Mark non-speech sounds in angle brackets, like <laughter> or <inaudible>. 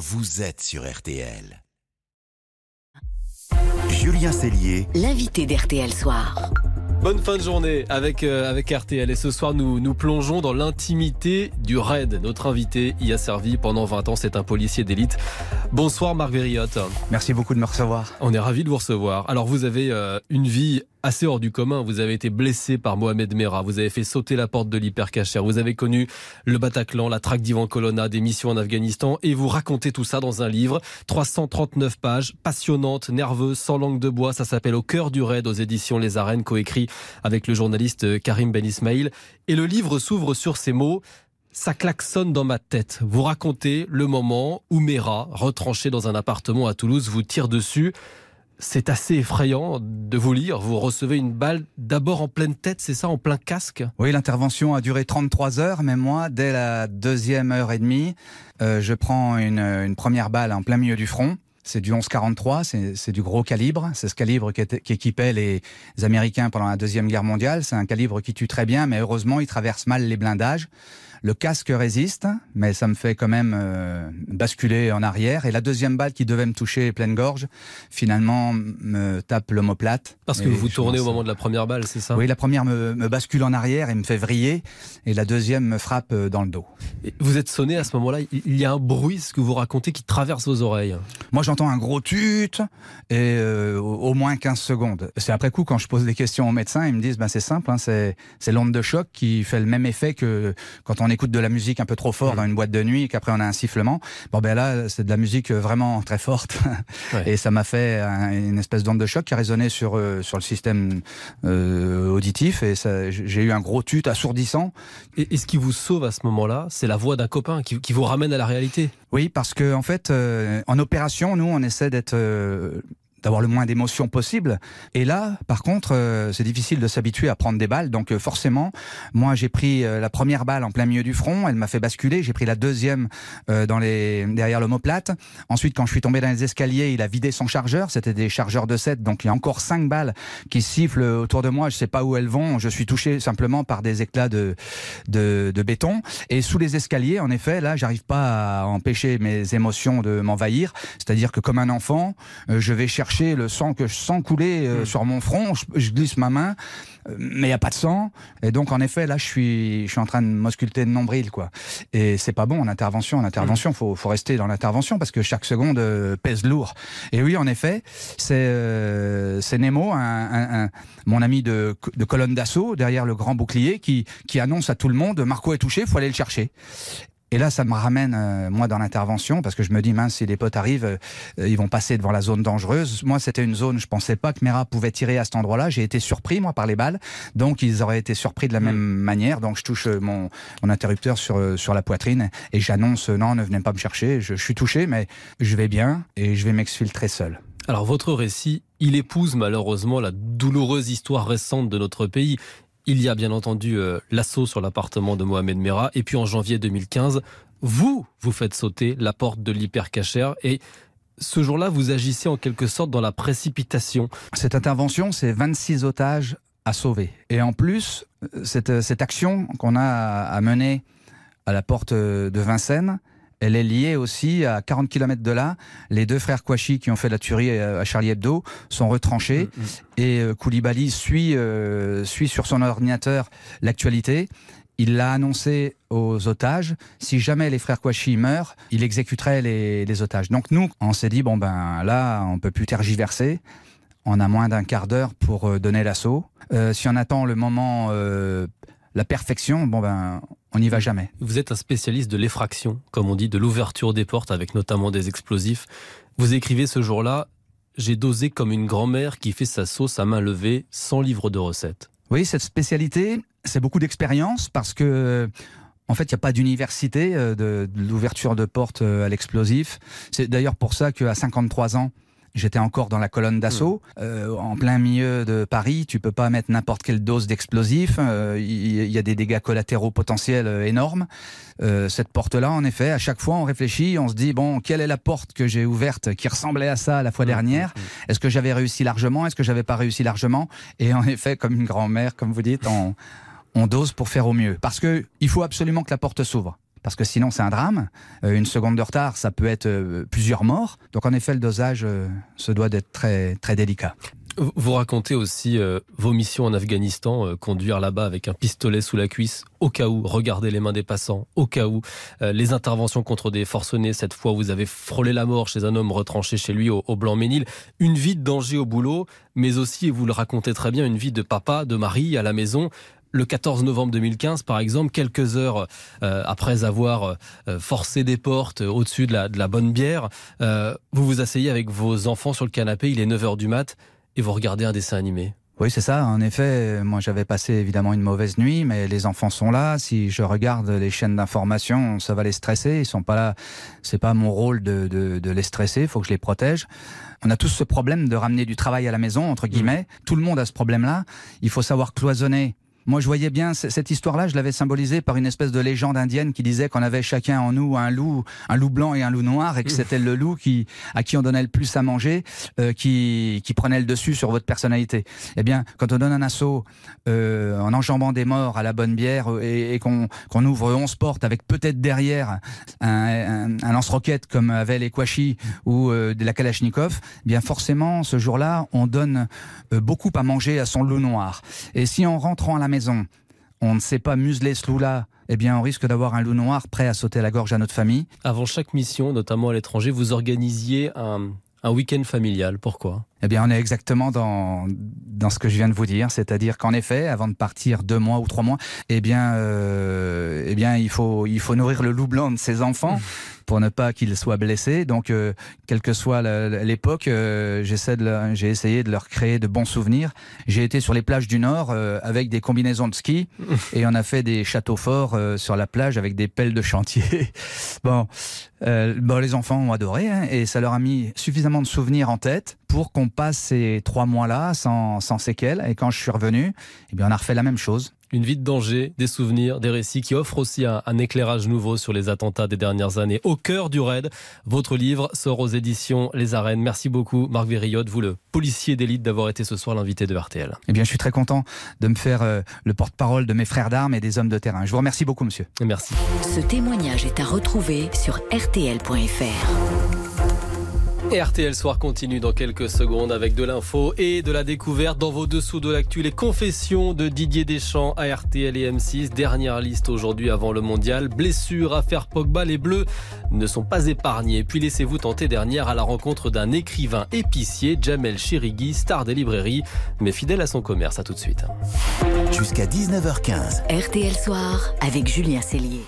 vous êtes sur RTL. Julien Cellier, L'invité d'RTL Soir. Bonne fin de journée avec, euh, avec RTL. Et ce soir, nous nous plongeons dans l'intimité du raid. Notre invité y a servi pendant 20 ans. C'est un policier d'élite. Bonsoir, Marc Verriotte. Merci beaucoup de me recevoir. On est ravis de vous recevoir. Alors, vous avez euh, une vie assez hors du commun. Vous avez été blessé par Mohamed Merah. Vous avez fait sauter la porte de l'hypercachère. Vous avez connu le Bataclan, la traque d'Ivan Colonna, des missions en Afghanistan. Et vous racontez tout ça dans un livre. 339 pages, passionnante, nerveuse, sans langue de bois. Ça s'appelle Au cœur du raid aux éditions Les Arènes, coécrit avec le journaliste Karim Ben Ismail. Et le livre s'ouvre sur ces mots. Ça klaxonne dans ma tête. Vous racontez le moment où Mera, retranché dans un appartement à Toulouse, vous tire dessus. C'est assez effrayant de vous lire. Vous recevez une balle d'abord en pleine tête, c'est ça, en plein casque? Oui, l'intervention a duré 33 heures, mais moi, dès la deuxième heure et demie, euh, je prends une, une première balle en plein milieu du front. C'est du 11-43, c'est- du gros calibre. C'est ce calibre équipait les Américains pendant la Deuxième Guerre mondiale. C'est un calibre qui tue très bien, mais heureusement, il traverse mal les blindages. Le casque résiste, mais ça me fait quand même euh, basculer en arrière. Et la deuxième balle qui devait me toucher pleine gorge, finalement, me tape l'omoplate. Parce que vous tournez au m'en moment de la première balle, c'est ça? Oui, la première me, me bascule en arrière et me fait vriller, et la deuxième me frappe euh, dans le dos. Et Vous êtes sonné à ce moment-là. Il y a un bruit, ce que vous racontez, qui traverse vos oreilles. Moi, j'entends un gros tut et euh, au moins 15 secondes. C'est après coup, quand je pose des questions aux médecins, ils me disent, ben, c'est simple, hein, c'est c'est l'onde de choc qui fait le même effet que quand on écoute de la musique un peu trop fort Mhm. dans une boîte de nuit et qu'après on a un sifflement. Bon, ben là, c'est de la musique vraiment très forte. <laughs> Ouais. Et ça m'a fait un- une espèce d'onde de choc qui a résonné sur, euh, sur le système euh, auditif et j'ai eu un gros tut assourdissant Et, et ce qui vous sauve à ce moment-là, c'est la voix d'un copain qui, qui vous ramène à la réalité. Oui, parce que en fait, euh, en opération, nous, on essaie d'être euh, d'avoir le moins d'émotions possible. Et là, par contre, euh, c'est difficile de s'habituer à prendre des balles. Donc euh, forcément, moi, j'ai pris euh, la première balle en plein milieu du front. Elle m'a fait basculer. J'ai pris la deuxième euh, dans les derrière l'omoplate. Ensuite, quand je suis tombé dans les escaliers, il a vidé son chargeur. C'était des chargeurs de 7. Donc il y a encore cinq balles qui sifflent autour de moi. Je sais pas où elles vont. Je suis touché simplement par des éclats de, de, de béton. Et sous les escaliers, en effet, là, j'arrive pas à empêcher mes émotions de m'envahir. C'est-à-dire que comme un enfant, euh, je vais chercher le sang que je sens couler euh, sur mon front. Je, je glisse ma main, euh, mais il y a pas de sang. Et donc, en effet, là, je suis, je suis en train de m'ausculter le nombril, quoi. Et c'est pas bon en intervention. En intervention, faut, faut rester dans l'intervention parce que chaque seconde euh, pèse lourd. Et oui, en effet, c'est c'est Nemo, un, un- un- mon ami de, de colonne d'assaut derrière le grand bouclier, qui, qui annonce à tout le monde Marco est touché, faut aller le chercher. Et là, ça me ramène, euh, moi, dans l'intervention, parce que je me dis, mince, si les potes arrivent, euh, ils vont passer devant la zone dangereuse. Moi, c'était une zone, je pensais pas que Mera pouvait tirer à cet endroit-là. J'ai été surpris, moi, par les balles. Donc, ils auraient été surpris de la même manière. Donc, je touche euh, mon, mon interrupteur sur, sur la poitrine et j'annonce, non, ne venez pas me chercher. Je, je suis touché, mais je vais bien et je vais m'exfiltrer seul. Alors votre récit, il épouse malheureusement la douloureuse histoire récente de notre pays. Il y a bien entendu euh, l'assaut sur l'appartement de Mohamed Merah, et puis en janvier 2015, vous, vous faites sauter la porte de l'hypercachère, et ce jour-là, vous agissez en quelque sorte dans la précipitation. Cette intervention, c'est 26 otages à sauver. Et en plus, euh, cette, cette action qu'on a à mener à la porte euh, de Vincennes, elle est liée aussi à 40 km de là. Les deux frères Kouachi qui ont fait la tuerie à Charlie Hebdo sont retranchés et euh, Koulibaly suit, euh, suit sur son ordinateur l'actualité. Il l'a annoncé aux otages. Si jamais les frères Kouachi meurent, il exécuterait les, les otages. Donc nous, on s'est dit, bon ben là, on peut plus tergiverser. On a moins d'un quart d'heure pour euh, donner l'assaut. Euh, si on attend le moment, euh, la perfection, bon ben, on n'y va jamais. Vous êtes un spécialiste de l'effraction, comme on dit, de l'ouverture des portes, avec notamment des explosifs. Vous écrivez ce jour-là, j'ai dosé comme une grand-mère qui fait sa sauce à main levée, sans livre de recettes. Oui, cette spécialité, c'est beaucoup d'expérience parce que. En fait, il n'y a pas d'université euh, de, de l'ouverture de porte euh, à l'explosif. C'est d'ailleurs pour ça qu'à 53 ans, J'étais encore dans la colonne d'assaut, euh, en plein milieu de Paris. Tu peux pas mettre n'importe quelle dose d'explosif. euh, Il y, a des dégâts collatéraux potentiels euh, énormes. Euh, cette porte-là, en effet, à chaque fois, on réfléchit, on se dit bon, quelle est la porte que j'ai ouverte qui ressemblait à ça la fois dernière? Est-ce que j'avais réussi largement? Est-ce que j'avais pas réussi largement? Et en effet, comme une grand-mère, comme vous dites, on, on dose pour faire au mieux, parce que il faut absolument que la porte s'ouvre. Parce que sinon c'est un drame. Euh, une seconde de retard, ça peut être euh, plusieurs morts. Donc en effet, le dosage euh, se doit d'être très, très délicat. Vous racontez aussi vos missions en Afghanistan, conduire là-bas avec un pistolet sous la cuisse, au cas où, regarder les mains des passants, au cas où, les interventions contre des forcenés, cette fois vous avez frôlé la mort chez un homme retranché chez lui au, au Blanc-Ménil, une vie de danger au boulot, mais aussi, et vous le racontez très bien, une vie de papa, de mari à la maison, le 14 novembre 2015, par exemple, quelques heures euh, après avoir euh, forcé des portes au-dessus de la, de la bonne bière, euh, vous vous asseyez avec vos enfants sur le canapé, il est 9h du mat, et vous regardez un dessin animé. Oui, c'est ça. En effet, moi j'avais passé évidemment une mauvaise nuit, mais les enfants sont là. Si je regarde les chaînes d'information, ça va les stresser. Ils sont pas là. C'est pas mon rôle de, de, de les stresser. Il faut que je les protège. On a tous ce problème de ramener du travail à la maison, entre guillemets. Tout le monde a ce problème-là. Il faut savoir cloisonner moi, je voyais bien cette histoire-là, je l'avais symbolisée par une espèce de légende indienne qui disait qu'on avait chacun en nous un loup, un loup blanc et un loup noir, et que c'était le loup qui, à qui on donnait le plus à manger, euh, qui, qui prenait le dessus sur votre personnalité. Eh bien, quand on donne un assaut euh, en enjambant des morts à la bonne bière euh, et, et qu'on ouvre 11 portes avec peut-être derrière un, un, un lance-roquette comme avait les Kouachi ou euh, de la Kalachnikov, eh bien forcément, ce jour-là, on donne beaucoup à manger à son loup noir. Et si en rentrant à la maison, on ne sait pas museler ce loup-là, eh bien, on risque d'avoir un loup noir prêt à sauter à la gorge à notre famille. Avant chaque mission, notamment à l'étranger, vous organisiez un, un week-end familial. Pourquoi? Eh bien, on est exactement dans, dans ce que je viens de vous dire, c'est-à-dire qu'en effet, avant de partir deux mois ou trois mois, eh bien, euh, eh bien, il faut, il faut nourrir le loup blanc de ses enfants pour ne pas qu'il soit blessé. Donc, euh, quelle que soit l'époque, euh, j'essaie de, leur- j'ai essayé de leur créer de bons souvenirs. J'ai été sur les plages du Nord euh, avec des combinaisons de ski <laughs> et on a fait des châteaux forts euh, sur la plage avec des pelles de chantier. <laughs> bon, euh, bon, les enfants ont adoré hein, et ça leur a mis suffisamment de souvenirs en tête pour qu'on passe ces trois mois-là sans, sans séquelles. Et quand je suis revenu, eh bien, on a refait la même chose. Une vie de danger, des souvenirs, des récits qui offrent aussi un, un éclairage nouveau sur les attentats des dernières années. Au cœur du raid, votre livre sort aux éditions Les Arènes. Merci beaucoup, Marc Vérillot, vous le policier d'élite, d'avoir été ce soir l'invité de RTL. Eh bien, je suis très content de me faire euh, le porte-parole de mes frères d'armes et des hommes de terrain. Je vous remercie beaucoup, monsieur. Merci. Ce témoignage est à retrouver sur rtl.fr. Et RTL Soir continue dans quelques secondes avec de l'info et de la découverte dans vos dessous de l'actu. Les confessions de Didier Deschamps à RTL et M6. Dernière liste aujourd'hui avant le mondial. Blessure, affaire Pogba, les Bleus ne sont pas épargnés. Puis laissez-vous tenter dernière à la rencontre d'un écrivain épicier, Jamel Chirigui, star des librairies, mais fidèle à son commerce. À tout de suite. Jusqu'à 19h15. RTL Soir avec Julien Cellier.